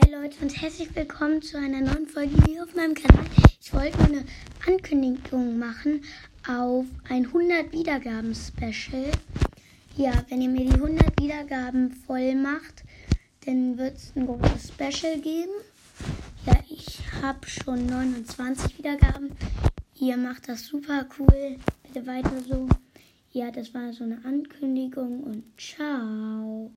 Hi Leute und herzlich willkommen zu einer neuen Folge hier auf meinem Kanal. Ich wollte nur eine Ankündigung machen auf ein 100 Wiedergaben Special. Ja, wenn ihr mir die 100 Wiedergaben voll macht, dann wird es ein großes Special geben. Ja, ich habe schon 29 Wiedergaben. Ihr macht das super cool. Bitte weiter so. Ja, das war so eine Ankündigung und ciao.